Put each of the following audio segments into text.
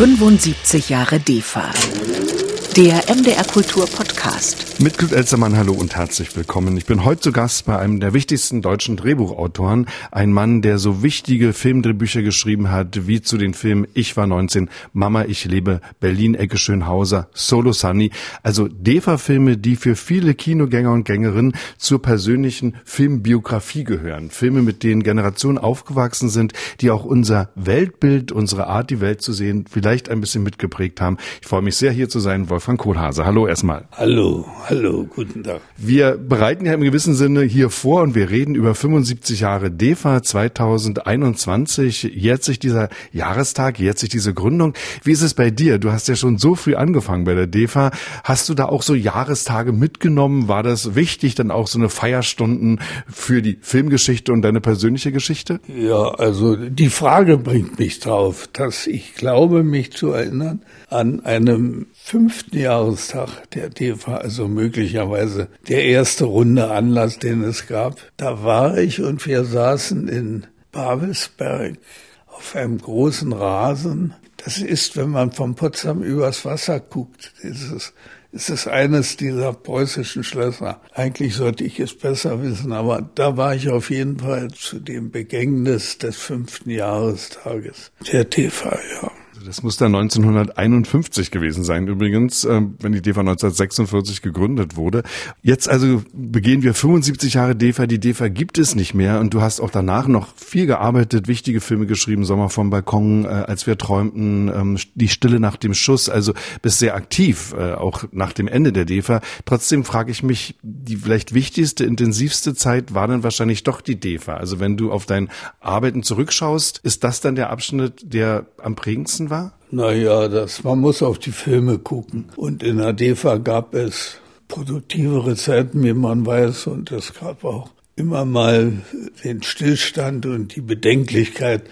75 Jahre DEFA. Der MDR Kultur Podcast. Mit Knut Elzermann, hallo und herzlich willkommen. Ich bin heute zu Gast bei einem der wichtigsten deutschen Drehbuchautoren. Ein Mann, der so wichtige Filmdrehbücher geschrieben hat, wie zu den Filmen Ich war 19, Mama, ich lebe, Berlin, Ecke Schönhauser, Solo Sunny. Also DEFA-Filme, die für viele Kinogänger und Gängerinnen zur persönlichen Filmbiografie gehören. Filme, mit denen Generationen aufgewachsen sind, die auch unser Weltbild, unsere Art, die Welt zu sehen, vielleicht ein bisschen mitgeprägt haben. Ich freue mich sehr, hier zu sein, Wolfgang Kohlhase. Hallo erstmal. Hallo, hallo, guten Tag. Wir bereiten ja im gewissen Sinne hier vor und wir reden über 75 Jahre DEFA 2021. Jährt sich dieser Jahrestag, jährt sich diese Gründung. Wie ist es bei dir? Du hast ja schon so früh angefangen bei der DEFA. Hast du da auch so Jahrestage mitgenommen? War das wichtig, dann auch so eine Feierstunden für die Filmgeschichte und deine persönliche Geschichte? Ja, also die Frage bringt mich drauf, dass ich glaube, mich zu erinnern an einem fünften Jahrestag der DEFA, also möglicherweise der erste runde Anlass, den es gab. Da war ich und wir saßen in Babelsberg auf einem großen Rasen. Das ist, wenn man von Potsdam übers Wasser guckt, ist es, ist es eines dieser preußischen Schlösser. Eigentlich sollte ich es besser wissen, aber da war ich auf jeden Fall zu dem Begängnis des fünften Jahrestages der TV, ja. Das muss dann 1951 gewesen sein, übrigens, äh, wenn die DEFA 1946 gegründet wurde. Jetzt also begehen wir 75 Jahre DEFA. Die DEFA gibt es nicht mehr und du hast auch danach noch viel gearbeitet, wichtige Filme geschrieben, Sommer vom Balkon, äh, als wir träumten, ähm, Die Stille nach dem Schuss. Also bist sehr aktiv, äh, auch nach dem Ende der DEFA. Trotzdem frage ich mich, die vielleicht wichtigste, intensivste Zeit war dann wahrscheinlich doch die DEFA. Also wenn du auf dein Arbeiten zurückschaust, ist das dann der Abschnitt, der am prägendsten war? Naja, das, man muss auf die Filme gucken. Und in der DEFA gab es produktivere Zeiten, wie man weiß, und es gab auch immer mal den Stillstand und die Bedenklichkeit.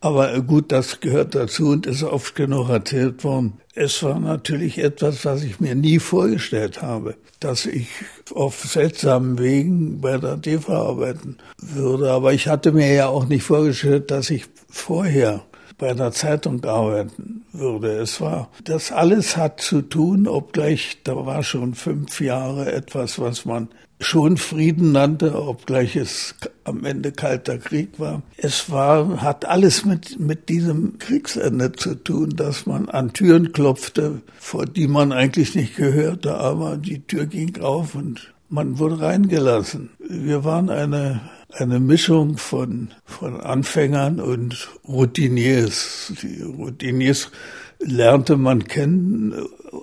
Aber gut, das gehört dazu und ist oft genug erzählt worden. Es war natürlich etwas, was ich mir nie vorgestellt habe, dass ich auf seltsamen Wegen bei der DEFA arbeiten würde. Aber ich hatte mir ja auch nicht vorgestellt, dass ich vorher bei einer Zeitung arbeiten würde. Es war, das alles hat zu tun, obgleich, da war schon fünf Jahre etwas, was man schon Frieden nannte, obgleich es am Ende kalter Krieg war. Es war, hat alles mit, mit diesem Kriegsende zu tun, dass man an Türen klopfte, vor die man eigentlich nicht gehörte, aber die Tür ging auf und man wurde reingelassen. Wir waren eine eine Mischung von, von Anfängern und Routiniers. Die Routiniers lernte man kennen,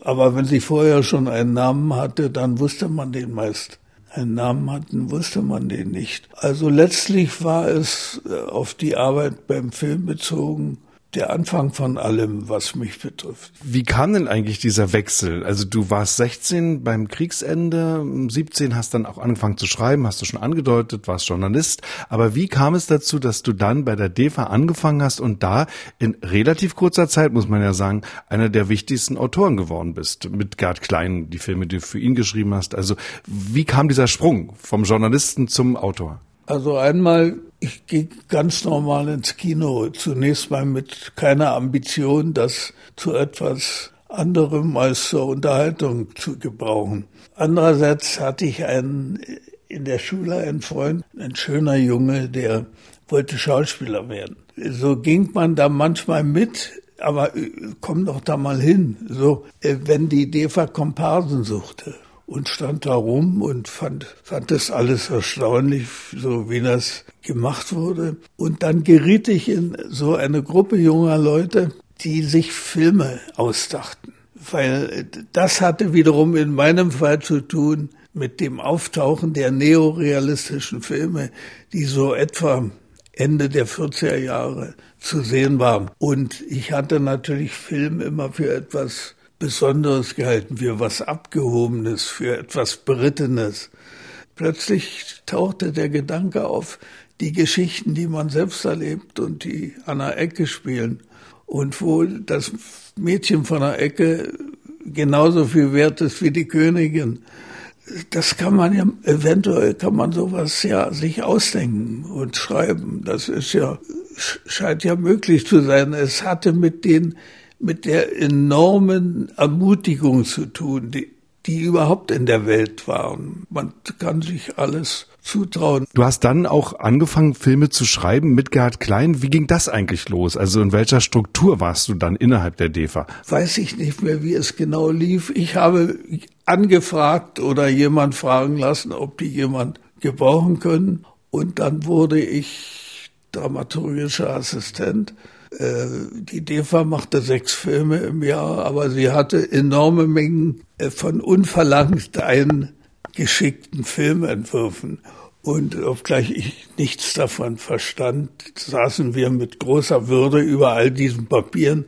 aber wenn sie vorher schon einen Namen hatte, dann wusste man den meist. Einen Namen hatten, wusste man den nicht. Also letztlich war es auf die Arbeit beim Film bezogen der Anfang von allem, was mich betrifft. Wie kam denn eigentlich dieser Wechsel? Also du warst 16 beim Kriegsende, 17 hast dann auch angefangen zu schreiben, hast du schon angedeutet, warst Journalist. Aber wie kam es dazu, dass du dann bei der DEFA angefangen hast und da in relativ kurzer Zeit, muss man ja sagen, einer der wichtigsten Autoren geworden bist? Mit Gerd Klein, die Filme, die du für ihn geschrieben hast. Also wie kam dieser Sprung vom Journalisten zum Autor? Also einmal, ich ging ganz normal ins Kino, zunächst mal mit keiner Ambition, das zu etwas anderem als zur Unterhaltung zu gebrauchen. Andererseits hatte ich einen in der Schule einen Freund, ein schöner Junge, der wollte Schauspieler werden. So ging man da manchmal mit, aber komm doch da mal hin, so, äh, wenn die DEFA Komparsen suchte und stand da rum und fand, fand das alles erstaunlich, so wie das gemacht wurde. Und dann geriet ich in so eine Gruppe junger Leute, die sich Filme ausdachten. Weil das hatte wiederum in meinem Fall zu tun mit dem Auftauchen der neorealistischen Filme, die so etwa Ende der 40er Jahre zu sehen waren. Und ich hatte natürlich Film immer für etwas Besonderes gehalten, für was Abgehobenes, für etwas Berittenes. Plötzlich tauchte der Gedanke auf, die Geschichten, die man selbst erlebt und die an der Ecke spielen und wo das Mädchen von der Ecke genauso viel wert ist wie die Königin. Das kann man ja, eventuell kann man sowas ja sich ausdenken und schreiben. Das ist ja, scheint ja möglich zu sein. Es hatte mit den mit der enormen Ermutigung zu tun, die, die überhaupt in der Welt waren. Man kann sich alles zutrauen. Du hast dann auch angefangen, Filme zu schreiben mit Gerhard Klein. Wie ging das eigentlich los? Also in welcher Struktur warst du dann innerhalb der DEFA? Weiß ich nicht mehr, wie es genau lief. Ich habe angefragt oder jemand fragen lassen, ob die jemand gebrauchen können. Und dann wurde ich dramaturgischer Assistent. Äh, die DEFA machte sechs Filme im Jahr, aber sie hatte enorme Mengen äh, von unverlangt eingeschickten Filmentwürfen. Und obgleich ich nichts davon verstand, saßen wir mit großer Würde über all diesen Papieren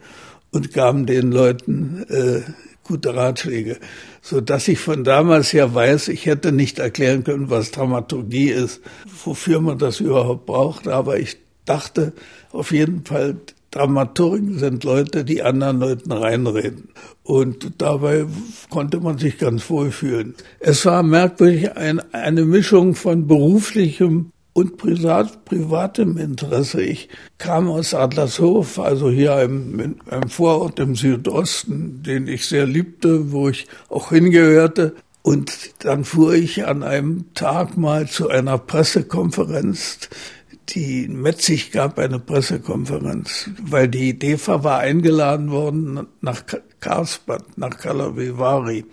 und gaben den Leuten äh, gute Ratschläge, so dass ich von damals ja weiß, ich hätte nicht erklären können, was Dramaturgie ist, wofür man das überhaupt braucht, aber ich dachte auf jeden Fall, Dramaturgen sind Leute, die anderen Leuten reinreden. Und dabei konnte man sich ganz wohl fühlen. Es war merkwürdig ein, eine Mischung von beruflichem und privat, privatem Interesse. Ich kam aus Adlershof, also hier einem, einem Vorort im Südosten, den ich sehr liebte, wo ich auch hingehörte. Und dann fuhr ich an einem Tag mal zu einer Pressekonferenz die Metzig gab eine Pressekonferenz, weil die DEFA war eingeladen worden nach Karlsbad, nach Kalavivari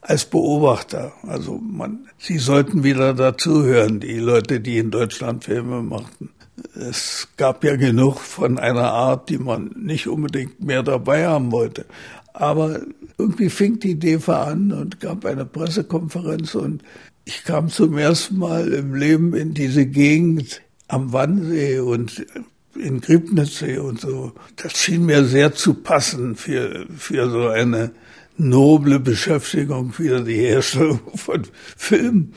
als Beobachter. Also man, sie sollten wieder dazuhören, die Leute, die in Deutschland Filme machten. Es gab ja genug von einer Art, die man nicht unbedingt mehr dabei haben wollte. Aber irgendwie fing die DEFA an und gab eine Pressekonferenz und ich kam zum ersten Mal im Leben in diese Gegend, am Wannsee und in Griebnitzsee und so. Das schien mir sehr zu passen für, für so eine noble Beschäftigung wie die Herstellung von Filmen.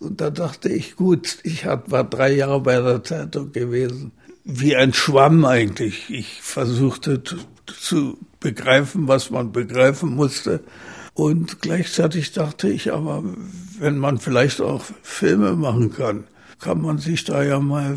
Und da dachte ich, gut, ich war drei Jahre bei der Zeitung gewesen. Wie ein Schwamm eigentlich. Ich versuchte zu begreifen, was man begreifen musste. Und gleichzeitig dachte ich aber, wenn man vielleicht auch Filme machen kann, kann man sich da ja mal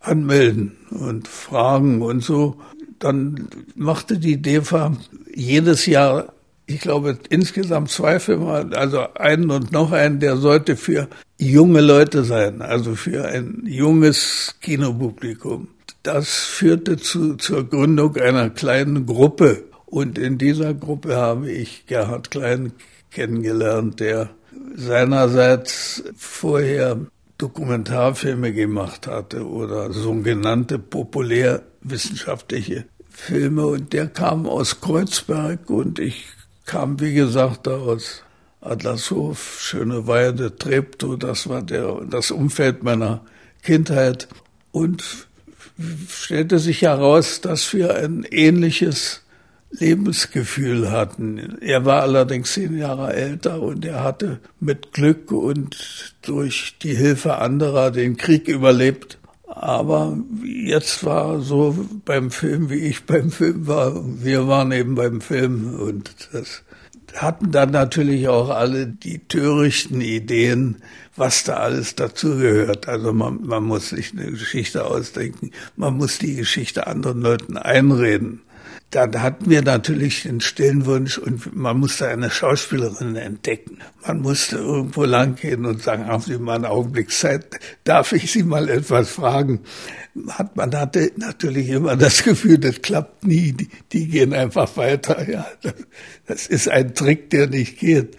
anmelden und fragen und so. Dann machte die DEFA jedes Jahr, ich glaube insgesamt zwei Filme, also einen und noch einen, der sollte für junge Leute sein, also für ein junges Kinopublikum. Das führte zu, zur Gründung einer kleinen Gruppe. Und in dieser Gruppe habe ich Gerhard Klein kennengelernt, der seinerseits vorher Dokumentarfilme gemacht hatte oder sogenannte populärwissenschaftliche Filme. Und der kam aus Kreuzberg und ich kam, wie gesagt, da aus Adlershof, Schöneweide, Treptow, das war der, das Umfeld meiner Kindheit. Und stellte sich heraus, dass wir ein ähnliches Lebensgefühl hatten. Er war allerdings zehn Jahre älter und er hatte mit Glück und durch die Hilfe anderer den Krieg überlebt. Aber jetzt war so beim Film, wie ich beim Film war. Wir waren eben beim Film und das hatten dann natürlich auch alle die törichten Ideen, was da alles dazugehört. Also man, man muss sich eine Geschichte ausdenken, man muss die Geschichte anderen Leuten einreden dann hatten wir natürlich den stillen Wunsch und man musste eine Schauspielerin entdecken. Man musste irgendwo lang gehen und sagen, haben Sie mal einen Augenblick Zeit, darf ich Sie mal etwas fragen? man hatte natürlich immer das Gefühl, das klappt nie, die, die gehen einfach weiter. Ja, das ist ein Trick, der nicht geht.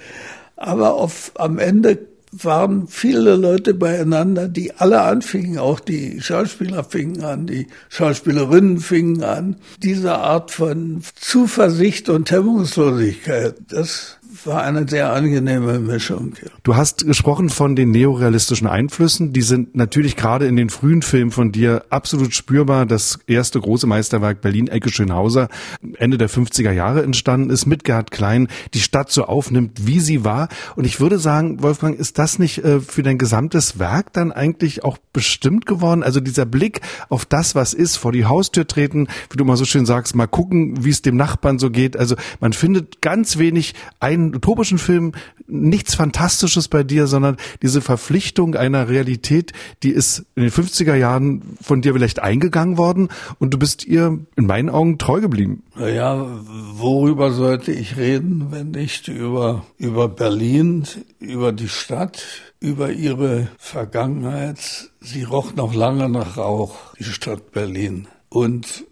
Aber auf, am Ende waren viele Leute beieinander, die alle anfingen, auch die Schauspieler fingen an, die Schauspielerinnen fingen an. Diese Art von Zuversicht und Hemmungslosigkeit, das war eine sehr angenehme Mischung. Ja. Du hast gesprochen von den neorealistischen Einflüssen. Die sind natürlich gerade in den frühen Filmen von dir absolut spürbar. Das erste große Meisterwerk Berlin Ecke Schönhauser Ende der 50er Jahre entstanden ist mit Gerhard Klein, die Stadt so aufnimmt, wie sie war. Und ich würde sagen, Wolfgang, ist das nicht äh, für dein gesamtes Werk dann eigentlich auch bestimmt geworden? Also dieser Blick auf das, was ist, vor die Haustür treten, wie du mal so schön sagst, mal gucken, wie es dem Nachbarn so geht. Also man findet ganz wenig ein den utopischen Filmen nichts Fantastisches bei dir, sondern diese Verpflichtung einer Realität, die ist in den 50er Jahren von dir vielleicht eingegangen worden und du bist ihr in meinen Augen treu geblieben. Naja, worüber sollte ich reden, wenn nicht über, über Berlin, über die Stadt, über ihre Vergangenheit. Sie roch noch lange nach Rauch, die Stadt Berlin. Und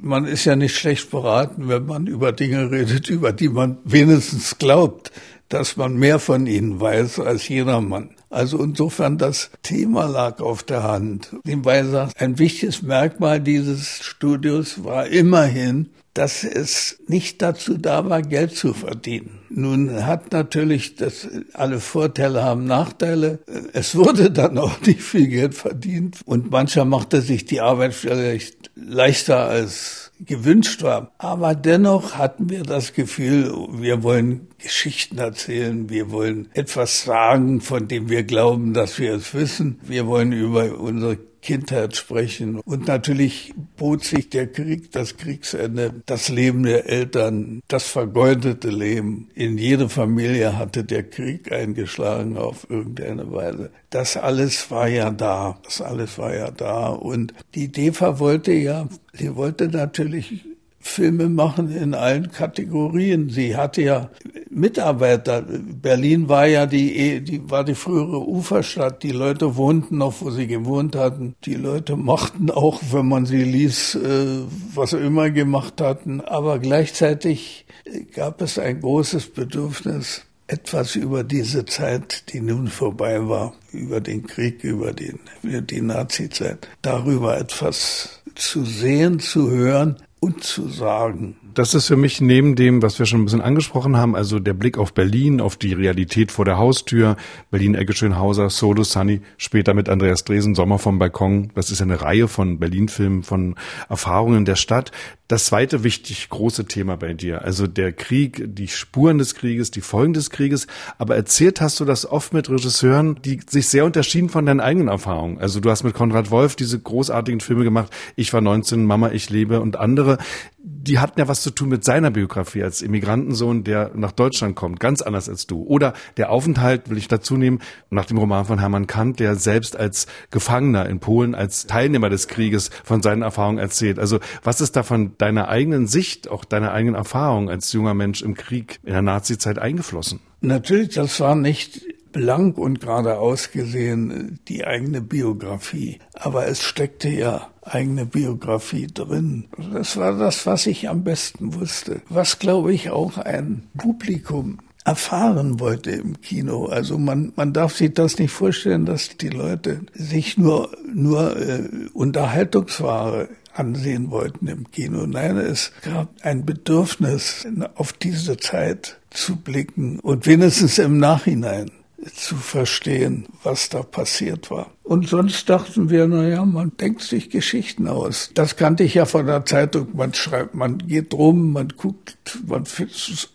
man ist ja nicht schlecht beraten, wenn man über Dinge redet, über die man wenigstens glaubt, dass man mehr von ihnen weiß als jedermann. Also insofern das Thema lag auf der Hand. Nebenbei sagt, ein wichtiges Merkmal dieses Studios war immerhin, dass es nicht dazu da war, Geld zu verdienen. Nun hat natürlich das, alle Vorteile haben Nachteile. Es wurde dann auch nicht viel Geld verdient und mancher machte sich die Arbeit vielleicht leichter als gewünscht war. Aber dennoch hatten wir das Gefühl, wir wollen Geschichten erzählen, wir wollen etwas sagen, von dem wir glauben, dass wir es wissen. Wir wollen über unsere Kindheit sprechen. Und natürlich bot sich der Krieg, das Kriegsende, das Leben der Eltern, das vergeudete Leben. In jede Familie hatte der Krieg eingeschlagen auf irgendeine Weise. Das alles war ja da. Das alles war ja da. Und die DEFA wollte ja, sie wollte natürlich Filme machen in allen Kategorien. Sie hatte ja Mitarbeiter. Berlin war ja die, die war die frühere Uferstadt. Die Leute wohnten noch, wo sie gewohnt hatten. Die Leute mochten auch, wenn man sie ließ, äh, was sie immer gemacht hatten. Aber gleichzeitig gab es ein großes Bedürfnis, etwas über diese Zeit, die nun vorbei war, über den Krieg, über den, die Nazi-Zeit, darüber etwas zu sehen, zu hören, und zu sagen. Das ist für mich neben dem, was wir schon ein bisschen angesprochen haben, also der Blick auf Berlin, auf die Realität vor der Haustür, Berlin Ecke Schönhauser, Solo Sunny, später mit Andreas Dresen, Sommer vom Balkon. Das ist eine Reihe von Berlin-Filmen, von Erfahrungen der Stadt. Das zweite wichtig große Thema bei dir, also der Krieg, die Spuren des Krieges, die Folgen des Krieges. Aber erzählt hast du das oft mit Regisseuren, die sich sehr unterschieden von deinen eigenen Erfahrungen. Also du hast mit Konrad Wolf diese großartigen Filme gemacht. Ich war 19, Mama, ich lebe und andere die hatten ja was zu tun mit seiner Biografie als Immigrantensohn, der nach Deutschland kommt, ganz anders als du. Oder der Aufenthalt, will ich dazu nehmen, nach dem Roman von Hermann Kant, der selbst als Gefangener in Polen, als Teilnehmer des Krieges von seinen Erfahrungen erzählt. Also was ist da von deiner eigenen Sicht, auch deiner eigenen Erfahrung als junger Mensch im Krieg in der Nazizeit eingeflossen? Natürlich, das war nicht blank und geradeaus gesehen die eigene Biografie. Aber es steckte ja eigene Biografie drin. Das war das, was ich am besten wusste. Was, glaube ich, auch ein Publikum erfahren wollte im Kino. Also man, man darf sich das nicht vorstellen, dass die Leute sich nur, nur äh, Unterhaltungsware ansehen wollten im Kino. Nein, es gab ein Bedürfnis, auf diese Zeit zu blicken und wenigstens im Nachhinein zu verstehen, was da passiert war. Und sonst dachten wir, na ja, man denkt sich Geschichten aus. Das kannte ich ja von der Zeitung. Man schreibt, man geht rum, man guckt, man,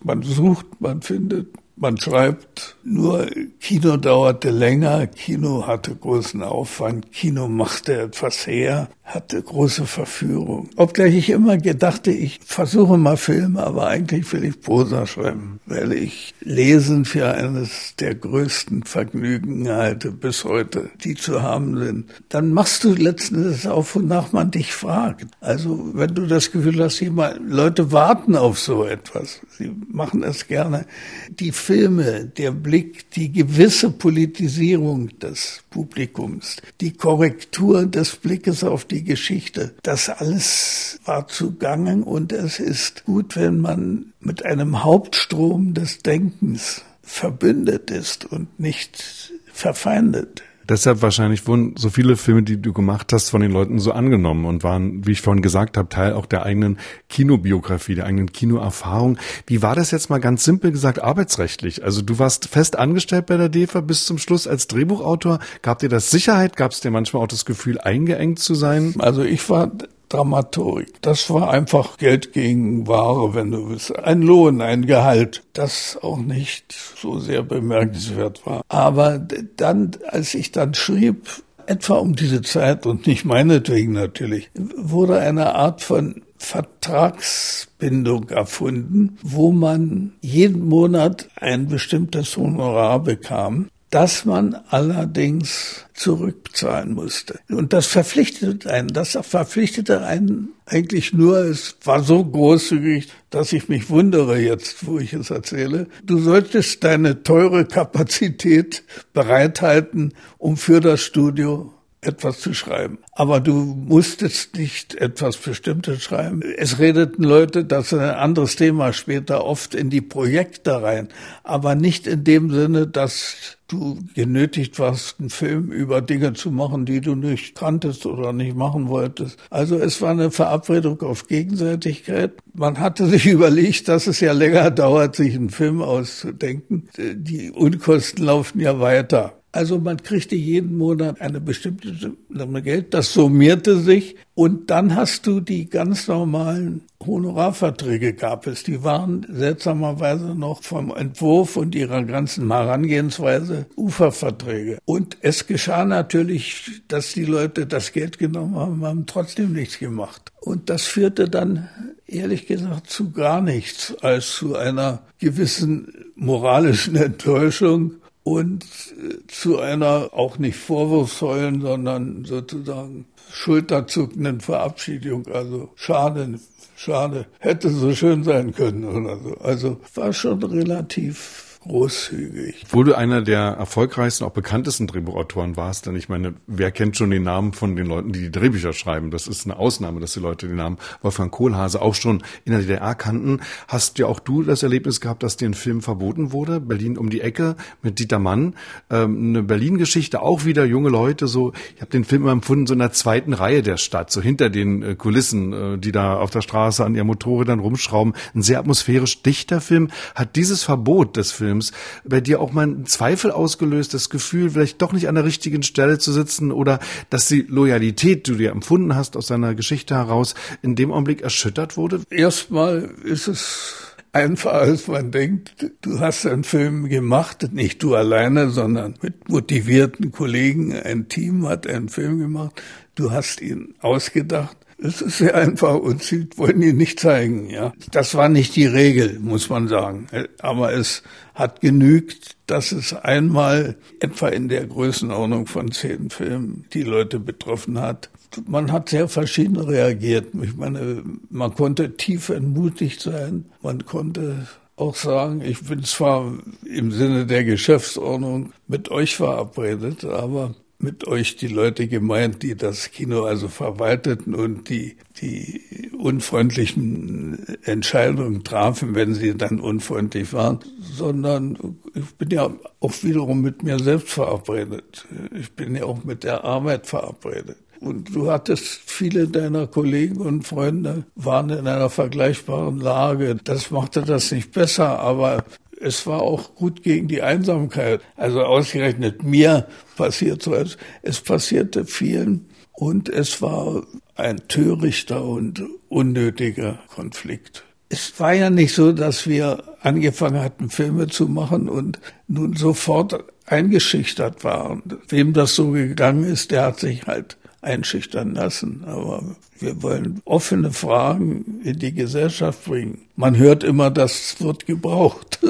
man sucht, man findet, man schreibt, nur Kino dauerte länger, Kino hatte großen Aufwand, Kino machte etwas her, hatte große Verführung. Obgleich ich immer gedachte, ich versuche mal Filme, aber eigentlich will ich Prosa schreiben, weil ich Lesen für eines der größten Vergnügen halte bis heute, die zu haben sind. Dann machst du letzten Endes auf, wonach man dich fragt. Also wenn du das Gefühl hast, jemand, Leute warten auf so etwas, sie machen es gerne. Die Filme, der Blick, die gewisse Politisierung des Publikums, die Korrektur des Blickes auf die Geschichte, das alles war zugangen und es ist gut, wenn man mit einem Hauptstrom des Denkens verbündet ist und nicht verfeindet. Deshalb wahrscheinlich wurden so viele Filme, die du gemacht hast, von den Leuten so angenommen und waren, wie ich vorhin gesagt habe, Teil auch der eigenen Kinobiografie, der eigenen Kinoerfahrung. Wie war das jetzt mal ganz simpel gesagt arbeitsrechtlich? Also du warst fest angestellt bei der DEFA bis zum Schluss als Drehbuchautor. Gab dir das Sicherheit? Gab es dir manchmal auch das Gefühl, eingeengt zu sein? Also ich war Dramaturg. Das war einfach Geld gegen Ware, wenn du willst. Ein Lohn, ein Gehalt, das auch nicht so sehr bemerkenswert war. Aber dann, als ich dann schrieb, etwa um diese Zeit und nicht meinetwegen natürlich, wurde eine Art von Vertragsbindung erfunden, wo man jeden Monat ein bestimmtes Honorar bekam das man allerdings zurückzahlen musste. Und das verpflichtete einen, das verpflichtete einen eigentlich nur, es war so großzügig, dass ich mich wundere jetzt, wo ich es erzähle. Du solltest deine teure Kapazität bereithalten, um für das Studio etwas zu schreiben. Aber du musstest nicht etwas Bestimmtes schreiben. Es redeten Leute, das ist ein anderes Thema später, oft in die Projekte rein. Aber nicht in dem Sinne, dass du genötigt warst, einen Film über Dinge zu machen, die du nicht kanntest oder nicht machen wolltest. Also es war eine Verabredung auf Gegenseitigkeit. Man hatte sich überlegt, dass es ja länger dauert, sich einen Film auszudenken. Die Unkosten laufen ja weiter. Also man kriegte jeden Monat eine bestimmte Summe Geld, das summierte sich und dann hast du die ganz normalen Honorarverträge gab es. Die waren seltsamerweise noch vom Entwurf und ihrer ganzen Herangehensweise Uferverträge. Und es geschah natürlich, dass die Leute das Geld genommen haben, haben trotzdem nichts gemacht. Und das führte dann ehrlich gesagt zu gar nichts als zu einer gewissen moralischen Enttäuschung und äh, zu einer auch nicht vorwurfsvollen, sondern sozusagen schulterzuckenden Verabschiedung. Also schade, schade, hätte so schön sein können oder so. Also war schon relativ großzügig. Obwohl du einer der erfolgreichsten, auch bekanntesten Drehbuchautoren warst, denn ich meine, wer kennt schon den Namen von den Leuten, die die Drehbücher schreiben? Das ist eine Ausnahme, dass die Leute den Namen Wolfgang Kohlhase auch schon in der DDR kannten. Hast ja auch du das Erlebnis gehabt, dass dir ein Film verboten wurde? Berlin um die Ecke mit Dieter Mann. Ähm, eine Berlin-Geschichte, auch wieder junge Leute, so, ich habe den Film immer empfunden, so in der zweiten Reihe der Stadt, so hinter den äh, Kulissen, äh, die da auf der Straße an ihren Motorrädern rumschrauben. Ein sehr atmosphärisch dichter Film. Hat dieses Verbot des Films Films bei dir auch mal einen Zweifel ausgelöst, das Gefühl, vielleicht doch nicht an der richtigen Stelle zu sitzen oder dass die Loyalität, die du dir empfunden hast aus deiner Geschichte heraus, in dem Augenblick erschüttert wurde? Erstmal ist es einfacher, als man denkt. Du hast einen Film gemacht, nicht du alleine, sondern mit motivierten Kollegen. Ein Team hat einen Film gemacht. Du hast ihn ausgedacht. Es ist sehr einfach und sie wollen ihn nicht zeigen, ja. Das war nicht die Regel, muss man sagen. Aber es hat genügt, dass es einmal etwa in der Größenordnung von zehn Filmen die Leute betroffen hat. Man hat sehr verschieden reagiert. Ich meine, man konnte tief entmutigt sein. Man konnte auch sagen, ich bin zwar im Sinne der Geschäftsordnung mit euch verabredet, aber mit euch die Leute gemeint, die das Kino also verwalteten und die die unfreundlichen Entscheidungen trafen, wenn sie dann unfreundlich waren, sondern ich bin ja auch wiederum mit mir selbst verabredet. Ich bin ja auch mit der Arbeit verabredet. Und du hattest viele deiner Kollegen und Freunde waren in einer vergleichbaren Lage. Das machte das nicht besser, aber es war auch gut gegen die Einsamkeit. Also ausgerechnet mir passiert so etwas. Es passierte vielen und es war ein törichter und unnötiger Konflikt. Es war ja nicht so, dass wir angefangen hatten, Filme zu machen und nun sofort eingeschüchtert waren. Wem das so gegangen ist, der hat sich halt einschüchtern lassen. Aber wir wollen offene Fragen in die Gesellschaft bringen. Man hört immer, das wird gebraucht.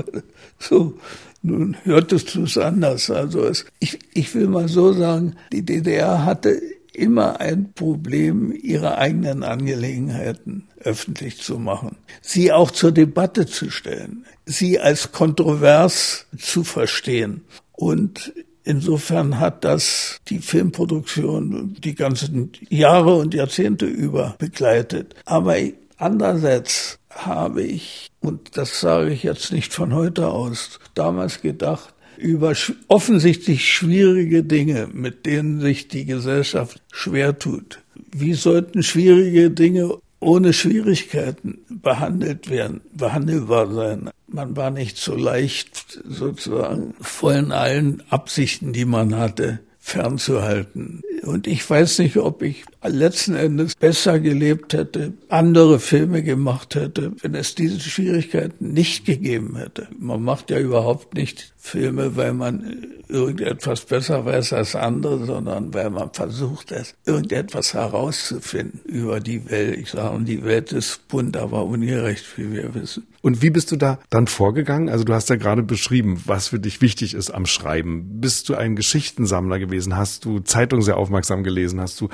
so, nun hörtest du es anders. Also es, ich, ich will mal so sagen, die DDR hatte immer ein Problem, ihre eigenen Angelegenheiten öffentlich zu machen, sie auch zur Debatte zu stellen, sie als kontrovers zu verstehen. Und Insofern hat das die Filmproduktion die ganzen Jahre und Jahrzehnte über begleitet. Aber andererseits habe ich, und das sage ich jetzt nicht von heute aus, damals gedacht, über offensichtlich schwierige Dinge, mit denen sich die Gesellschaft schwer tut. Wie sollten schwierige Dinge ohne Schwierigkeiten behandelt werden, behandelbar sein. Man war nicht so leicht sozusagen von allen Absichten, die man hatte, fernzuhalten. Und ich weiß nicht, ob ich letzten Endes besser gelebt hätte, andere Filme gemacht hätte, wenn es diese Schwierigkeiten nicht gegeben hätte. Man macht ja überhaupt nicht Filme, weil man irgendetwas besser weiß als andere, sondern weil man versucht, es irgendetwas herauszufinden über die Welt. Ich sage, die Welt ist bunt, aber ungerecht, wie wir wissen. Und wie bist du da dann vorgegangen? Also du hast ja gerade beschrieben, was für dich wichtig ist am Schreiben. Bist du ein Geschichtensammler gewesen? Hast du Zeitungen sehr aufmerksam gelesen? Hast du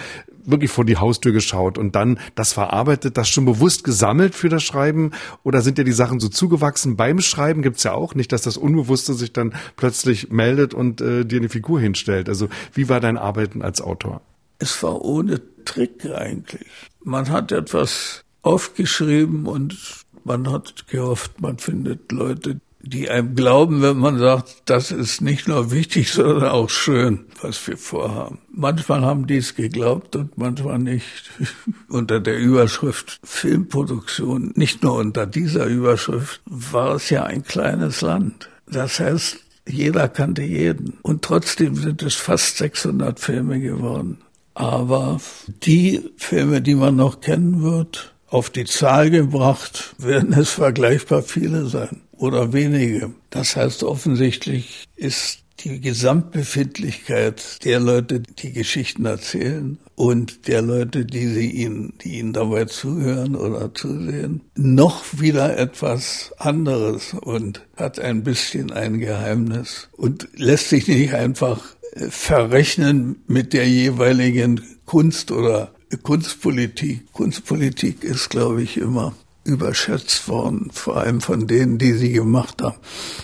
wirklich vor die Haustür geschaut und dann das verarbeitet, das schon bewusst gesammelt für das Schreiben? Oder sind dir die Sachen so zugewachsen beim Schreiben? Gibt's ja auch nicht, dass das Unbewusste sich dann plötzlich meldet und äh, dir eine Figur hinstellt. Also wie war dein Arbeiten als Autor? Es war ohne Trick eigentlich. Man hat etwas aufgeschrieben und man hat gehofft, man findet Leute, die einem glauben, wenn man sagt, das ist nicht nur wichtig, sondern auch schön, was wir vorhaben. Manchmal haben die es geglaubt und manchmal nicht. unter der Überschrift Filmproduktion, nicht nur unter dieser Überschrift, war es ja ein kleines Land. Das heißt, jeder kannte jeden. Und trotzdem sind es fast 600 Filme geworden. Aber die Filme, die man noch kennen wird, auf die Zahl gebracht, werden es vergleichbar viele sein oder wenige. Das heißt, offensichtlich ist die Gesamtbefindlichkeit der Leute, die Geschichten erzählen und der Leute, die sie ihnen, die ihnen dabei zuhören oder zusehen, noch wieder etwas anderes und hat ein bisschen ein Geheimnis und lässt sich nicht einfach äh, verrechnen mit der jeweiligen Kunst oder Kunstpolitik. Kunstpolitik ist, glaube ich, immer überschätzt worden, vor allem von denen, die sie gemacht haben.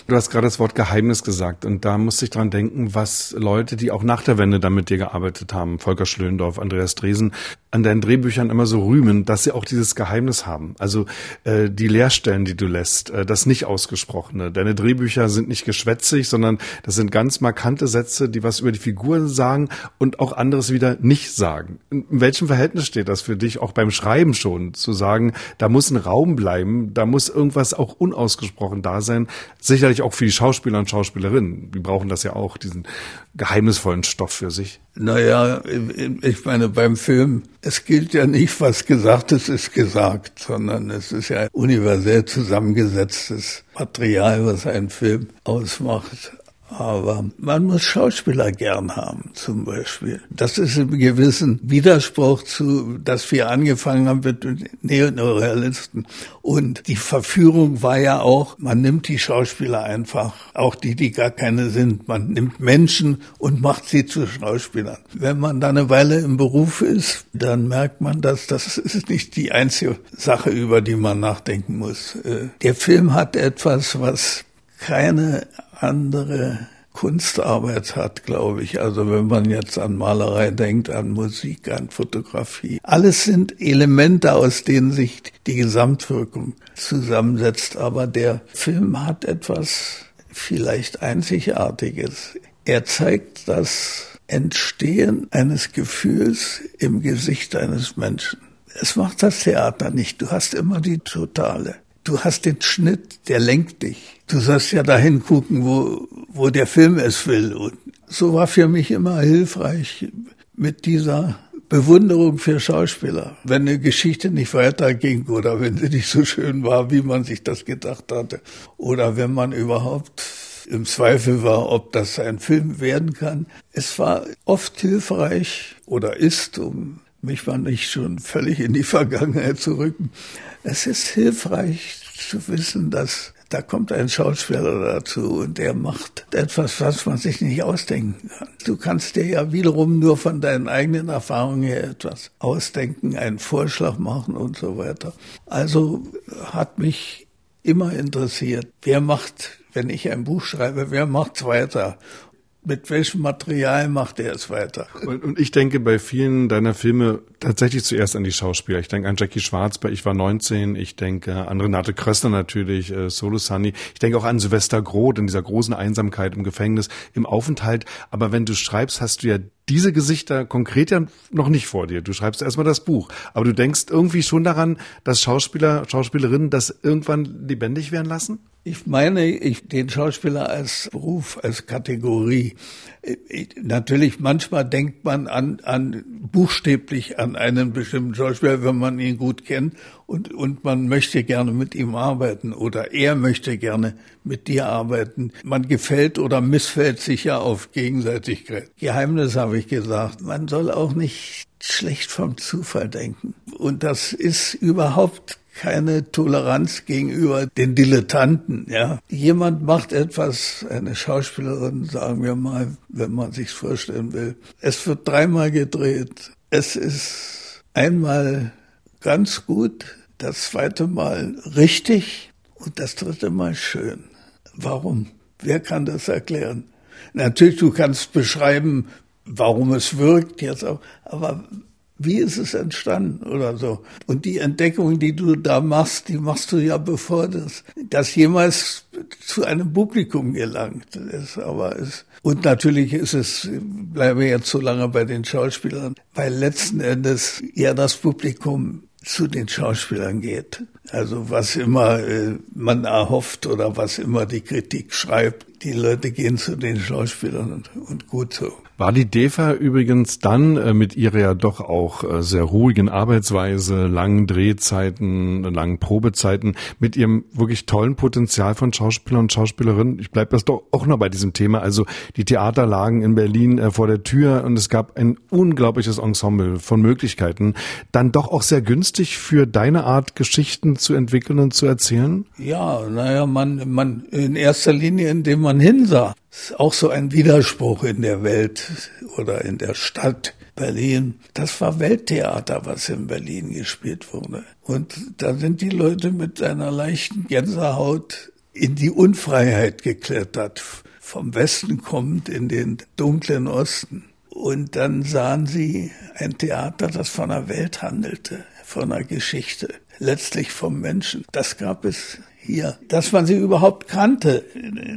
Du hast gerade das Wort Geheimnis gesagt und da musste ich dran denken, was Leute, die auch nach der Wende dann mit dir gearbeitet haben, Volker Schlöndorf, Andreas Dresen, an deinen Drehbüchern immer so rühmen, dass sie auch dieses Geheimnis haben. Also äh, die Leerstellen, die du lässt, äh, das nicht ausgesprochene. Deine Drehbücher sind nicht geschwätzig, sondern das sind ganz markante Sätze, die was über die Figuren sagen und auch anderes wieder nicht sagen. In welchem Verhältnis steht das für dich, auch beim Schreiben schon, zu sagen, da muss ein Raum bleiben, da muss irgendwas auch unausgesprochen da sein. Sicherlich auch für die Schauspieler und Schauspielerinnen. Die brauchen das ja auch, diesen geheimnisvollen Stoff für sich. Naja, ich meine, beim Film, es gilt ja nicht, was gesagt ist, ist gesagt, sondern es ist ja universell zusammengesetztes Material, was einen Film ausmacht. Aber man muss Schauspieler gern haben, zum Beispiel. Das ist im gewissen Widerspruch zu, dass wir angefangen haben mit Neorealisten. Und die Verführung war ja auch, man nimmt die Schauspieler einfach, auch die, die gar keine sind. Man nimmt Menschen und macht sie zu Schauspielern. Wenn man da eine Weile im Beruf ist, dann merkt man, dass das ist nicht die einzige Sache, über die man nachdenken muss. Äh, der Film hat etwas, was keine andere Kunstarbeit hat, glaube ich. Also wenn man jetzt an Malerei denkt, an Musik, an Fotografie. Alles sind Elemente, aus denen sich die Gesamtwirkung zusammensetzt. Aber der Film hat etwas vielleicht Einzigartiges. Er zeigt das Entstehen eines Gefühls im Gesicht eines Menschen. Es macht das Theater nicht. Du hast immer die Totale. Du hast den Schnitt, der lenkt dich. Du sollst ja dahin gucken, wo, wo der Film es will. Und so war für mich immer hilfreich mit dieser Bewunderung für Schauspieler. Wenn eine Geschichte nicht weiterging oder wenn sie nicht so schön war, wie man sich das gedacht hatte. Oder wenn man überhaupt im Zweifel war, ob das ein Film werden kann. Es war oft hilfreich oder ist, um mich mal nicht schon völlig in die Vergangenheit zu rücken, es ist hilfreich zu wissen, dass da kommt ein Schauspieler dazu und der macht etwas, was man sich nicht ausdenken kann. Du kannst dir ja wiederum nur von deinen eigenen Erfahrungen her etwas ausdenken, einen Vorschlag machen und so weiter. Also hat mich immer interessiert, wer macht, wenn ich ein Buch schreibe, wer macht's weiter? Mit welchem Material macht er es weiter? Und, und, ich denke bei vielen deiner Filme tatsächlich zuerst an die Schauspieler. Ich denke an Jackie Schwarz bei Ich war 19, ich denke an Renate Kröster natürlich, äh, Solo Sunny. Ich denke auch an Sylvester Groth in dieser großen Einsamkeit im Gefängnis, im Aufenthalt. Aber wenn du schreibst, hast du ja diese Gesichter konkret ja noch nicht vor dir. Du schreibst erstmal das Buch. Aber du denkst irgendwie schon daran, dass Schauspieler, Schauspielerinnen das irgendwann lebendig werden lassen? Ich meine, ich, den Schauspieler als Beruf, als Kategorie. Ich, natürlich, manchmal denkt man an, an, buchstäblich an einen bestimmten Schauspieler, wenn man ihn gut kennt und, und man möchte gerne mit ihm arbeiten oder er möchte gerne mit dir arbeiten. Man gefällt oder missfällt sich ja auf Gegenseitigkeit. Geheimnis habe ich gesagt. Man soll auch nicht schlecht vom Zufall denken. Und das ist überhaupt keine Toleranz gegenüber den Dilettanten, ja. Jemand macht etwas, eine Schauspielerin, sagen wir mal, wenn man sich's vorstellen will. Es wird dreimal gedreht. Es ist einmal ganz gut, das zweite Mal richtig und das dritte Mal schön. Warum? Wer kann das erklären? Natürlich, du kannst beschreiben, warum es wirkt jetzt auch, aber wie ist es entstanden oder so. Und die Entdeckung, die du da machst, die machst du ja bevor das, das jemals zu einem Publikum gelangt ist. Aber es, und natürlich ist es, bleibe jetzt so lange bei den Schauspielern, weil letzten Endes ja das Publikum zu den Schauspielern geht. Also was immer äh, man erhofft oder was immer die Kritik schreibt, die Leute gehen zu den Schauspielern und, und gut so. War die DEFA übrigens dann äh, mit ihrer ja doch auch äh, sehr ruhigen Arbeitsweise, langen Drehzeiten, langen Probezeiten, mit ihrem wirklich tollen Potenzial von Schauspielern und Schauspielerinnen, ich bleibe das doch auch noch bei diesem Thema, also die Theater lagen in Berlin äh, vor der Tür und es gab ein unglaubliches Ensemble von Möglichkeiten, dann doch auch sehr günstig für deine Art Geschichten zu entwickeln und zu erzählen? Ja, naja, man, man in erster Linie, indem man hinsah ist auch so ein Widerspruch in der Welt oder in der Stadt Berlin. Das war Welttheater, was in Berlin gespielt wurde. Und da sind die Leute mit einer leichten Gänsehaut in die Unfreiheit geklettert, vom Westen kommend in den dunklen Osten. Und dann sahen sie ein Theater, das von der Welt handelte, von einer Geschichte, letztlich vom Menschen. Das gab es hier, dass man sie überhaupt kannte,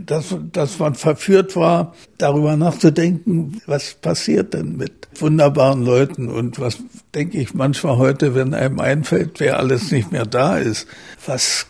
dass, dass man verführt war, darüber nachzudenken, was passiert denn mit wunderbaren Leuten und was denke ich manchmal heute, wenn einem einfällt, wer alles nicht mehr da ist, was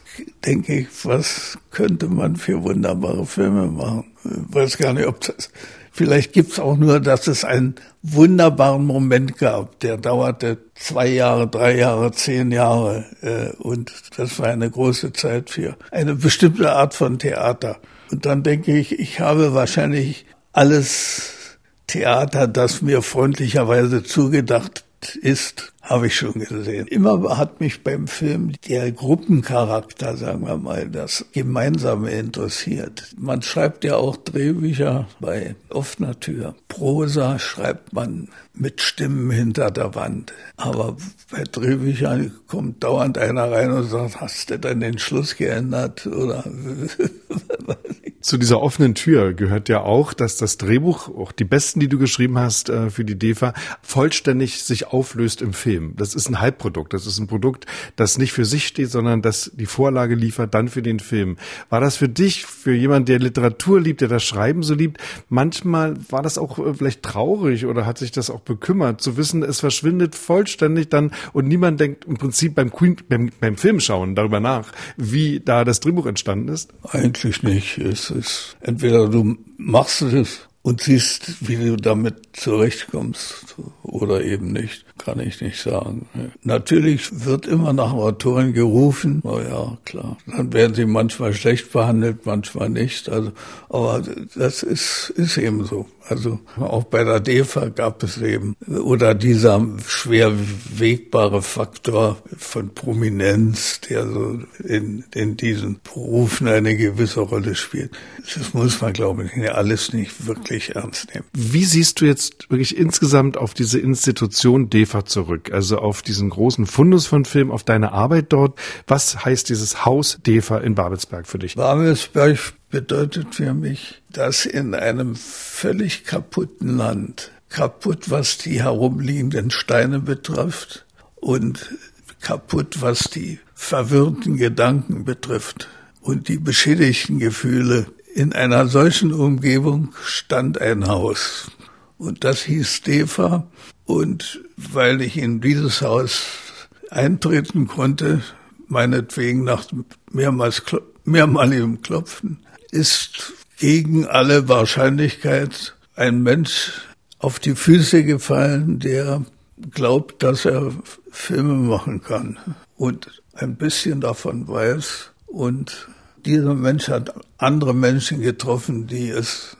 denke ich, was könnte man für wunderbare Filme machen? Ich weiß gar nicht, ob das Vielleicht gibt's auch nur, dass es einen wunderbaren Moment gab, der dauerte zwei Jahre, drei Jahre, zehn Jahre. Äh, und das war eine große Zeit für eine bestimmte Art von Theater. Und dann denke ich, ich habe wahrscheinlich alles Theater, das mir freundlicherweise zugedacht ist, habe ich schon gesehen. Immer hat mich beim Film der Gruppencharakter, sagen wir mal, das Gemeinsame interessiert. Man schreibt ja auch Drehbücher bei offener Tür. Prosa schreibt man mit Stimmen hinter der Wand. Aber bei Drehbüchern kommt dauernd einer rein und sagt, hast du denn den Schluss geändert? Oder Zu dieser offenen Tür gehört ja auch, dass das Drehbuch, auch die besten, die du geschrieben hast äh, für die DEFA, vollständig sich auflöst im Film. Das ist ein Halbprodukt. Das ist ein Produkt, das nicht für sich steht, sondern das die Vorlage liefert dann für den Film. War das für dich, für jemanden, der Literatur liebt, der das Schreiben so liebt, manchmal war das auch äh, vielleicht traurig oder hat sich das auch bekümmert, zu wissen, es verschwindet vollständig dann und niemand denkt im Prinzip beim, Queen, beim, beim Filmschauen darüber nach, wie da das Drehbuch entstanden ist? Eigentlich nicht. Es ist. Entweder du machst es und siehst, wie du damit zurechtkommst oder eben nicht, kann ich nicht sagen. Natürlich wird immer nach Autoren gerufen, na ja, klar. Dann werden sie manchmal schlecht behandelt, manchmal nicht. Also, aber das ist, ist eben so. Also auch bei der DEFA gab es eben, oder dieser schwer wegbare Faktor von Prominenz, der so in, in diesen Berufen eine gewisse Rolle spielt. Das muss man, glaube ich, alles nicht wirklich ernst nehmen. Wie siehst du jetzt wirklich insgesamt auf diese Institution DEFA zurück? Also auf diesen großen Fundus von Film, auf deine Arbeit dort. Was heißt dieses Haus DEFA in Babelsberg für dich? Babelsberg bedeutet für mich, dass in einem völlig kaputten Land, kaputt was die herumliegenden Steine betrifft und kaputt was die verwirrten Gedanken betrifft und die beschädigten Gefühle. In einer solchen Umgebung stand ein Haus und das hieß Stefa und weil ich in dieses Haus eintreten konnte, meinetwegen nach mehrmals mehrmaligem Klopfen, ist gegen alle Wahrscheinlichkeit ein Mensch auf die Füße gefallen, der glaubt, dass er Filme machen kann und ein bisschen davon weiß. Und dieser Mensch hat andere Menschen getroffen, die es,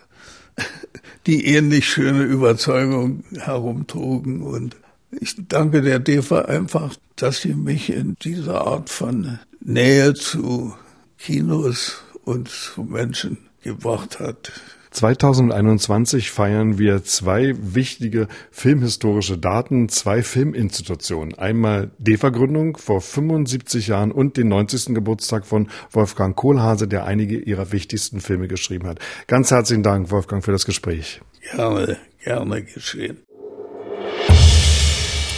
die ähnlich schöne Überzeugung herumtrugen. Und ich danke der DEFA einfach, dass sie mich in dieser Art von Nähe zu Kinos und zu Menschen gebracht hat. 2021 feiern wir zwei wichtige filmhistorische Daten, zwei Filminstitutionen. Einmal DEFA-Gründung vor 75 Jahren und den 90. Geburtstag von Wolfgang Kohlhase, der einige ihrer wichtigsten Filme geschrieben hat. Ganz herzlichen Dank, Wolfgang, für das Gespräch. Gerne, gerne geschehen.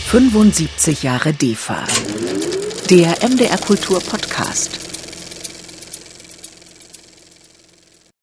75 Jahre DEFA. Der MDR Kultur Podcast.